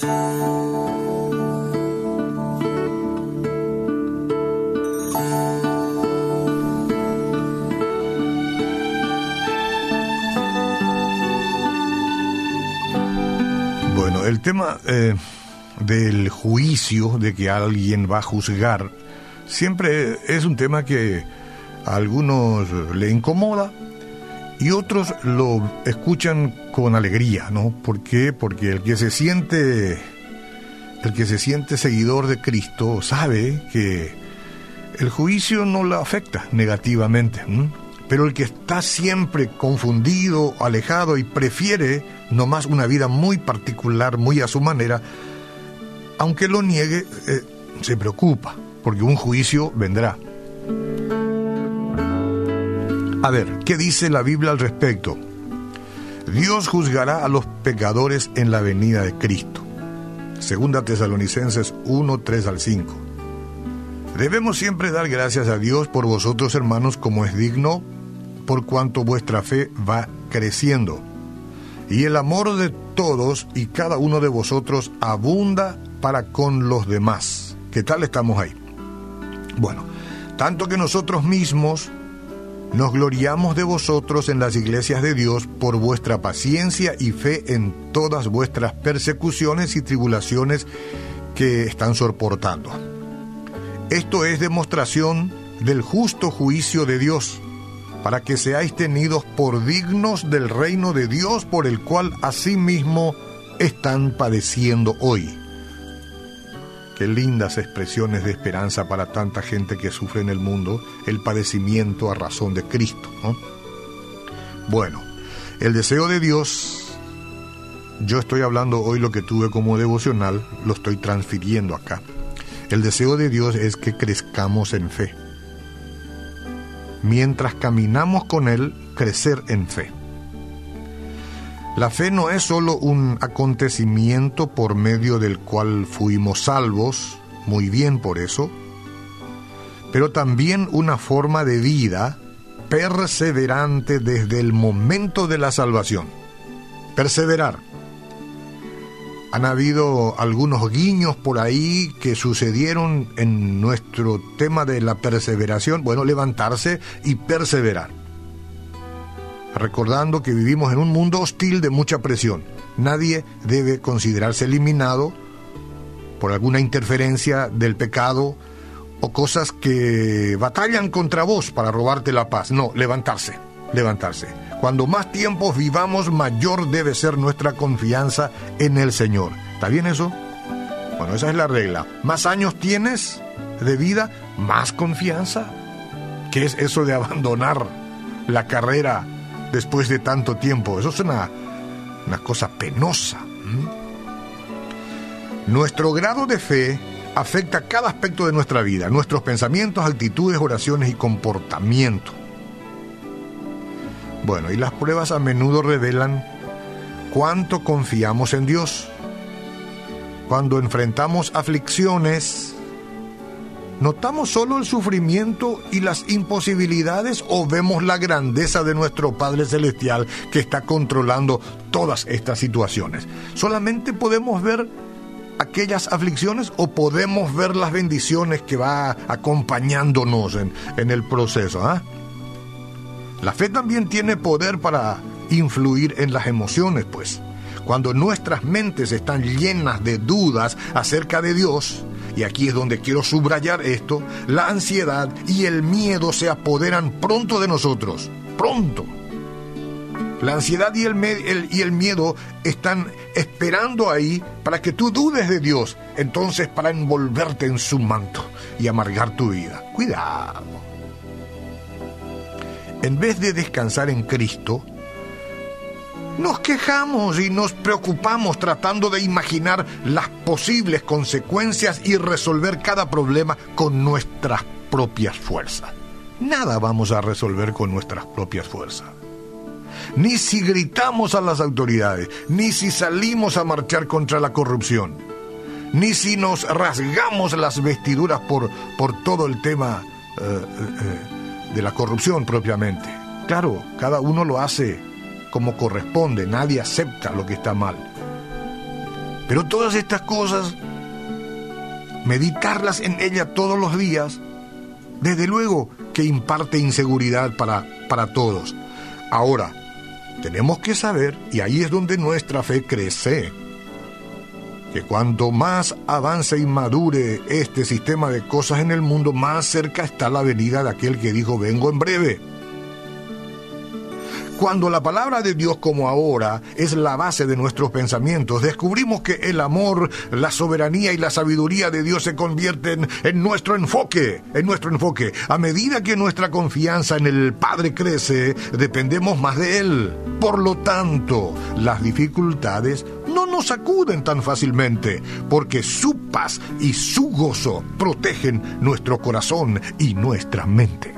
Bueno, el tema eh, del juicio, de que alguien va a juzgar, siempre es un tema que a algunos le incomoda y otros lo escuchan con alegría, ¿no? ¿Por qué? Porque el que se siente el que se siente seguidor de Cristo sabe que el juicio no lo afecta negativamente, pero el que está siempre confundido, alejado y prefiere nomás una vida muy particular, muy a su manera, aunque lo niegue, eh, se preocupa, porque un juicio vendrá. A ver, ¿qué dice la Biblia al respecto? Dios juzgará a los pecadores en la venida de Cristo. Segunda Tesalonicenses 1, 3 al 5. Debemos siempre dar gracias a Dios por vosotros, hermanos, como es digno, por cuanto vuestra fe va creciendo. Y el amor de todos y cada uno de vosotros abunda para con los demás. ¿Qué tal estamos ahí? Bueno, tanto que nosotros mismos nos gloriamos de vosotros en las iglesias de Dios por vuestra paciencia y fe en todas vuestras persecuciones y tribulaciones que están soportando. Esto es demostración del justo juicio de Dios, para que seáis tenidos por dignos del reino de Dios por el cual asimismo están padeciendo hoy. Qué lindas expresiones de esperanza para tanta gente que sufre en el mundo el padecimiento a razón de Cristo. Bueno, el deseo de Dios, yo estoy hablando hoy lo que tuve como devocional, lo estoy transfiriendo acá. El deseo de Dios es que crezcamos en fe. Mientras caminamos con Él, crecer en fe. La fe no es solo un acontecimiento por medio del cual fuimos salvos, muy bien por eso, pero también una forma de vida perseverante desde el momento de la salvación. Perseverar. Han habido algunos guiños por ahí que sucedieron en nuestro tema de la perseveración. Bueno, levantarse y perseverar recordando que vivimos en un mundo hostil de mucha presión. Nadie debe considerarse eliminado por alguna interferencia del pecado o cosas que batallan contra vos para robarte la paz. No, levantarse, levantarse. Cuando más tiempos vivamos, mayor debe ser nuestra confianza en el Señor. ¿Está bien eso? Bueno, esa es la regla. Más años tienes de vida, más confianza. ¿Qué es eso de abandonar la carrera después de tanto tiempo. Eso es una, una cosa penosa. Nuestro grado de fe afecta cada aspecto de nuestra vida, nuestros pensamientos, actitudes, oraciones y comportamiento. Bueno, y las pruebas a menudo revelan cuánto confiamos en Dios. Cuando enfrentamos aflicciones, ¿Notamos solo el sufrimiento y las imposibilidades o vemos la grandeza de nuestro Padre Celestial que está controlando todas estas situaciones? ¿Solamente podemos ver aquellas aflicciones o podemos ver las bendiciones que va acompañándonos en, el proceso? Ah? La fe también tiene poder para influir en las emociones, pues. Cuando nuestras mentes están llenas de dudas acerca de Dios, y aquí es donde quiero subrayar esto, la ansiedad y el miedo se apoderan pronto de nosotros, pronto. La ansiedad y el, miedo están esperando ahí para que tú dudes de Dios, entonces para envolverte en su manto y amargar tu vida. Cuidado. En vez de descansar en Cristo, nos quejamos y nos preocupamos tratando de imaginar las posibles consecuencias y resolver cada problema con nuestras propias fuerzas. Nada vamos a resolver con nuestras propias fuerzas. Ni si gritamos a las autoridades, ni si salimos a marchar contra la corrupción, ni si nos rasgamos las vestiduras por, por todo el tema eh, eh, de la corrupción propiamente. Claro, cada uno lo hace como corresponde, nadie acepta lo que está mal. Pero todas estas cosas, meditarlas en ella todos los días, desde luego que imparte inseguridad para, para todos. Ahora, tenemos que saber, y ahí es donde nuestra fe crece, que cuanto más avance y madure este sistema de cosas en el mundo, más cerca está la venida de aquel que dijo, vengo en breve. Cuando la palabra de Dios como ahora es la base de nuestros pensamientos, descubrimos que el amor, la soberanía y la sabiduría de Dios se convierten en nuestro enfoque, en nuestro enfoque. A medida que nuestra confianza en el Padre crece, dependemos más de Él. Por lo tanto, las dificultades no nos acuden tan fácilmente, porque su paz y su gozo protegen nuestro corazón y nuestra mente.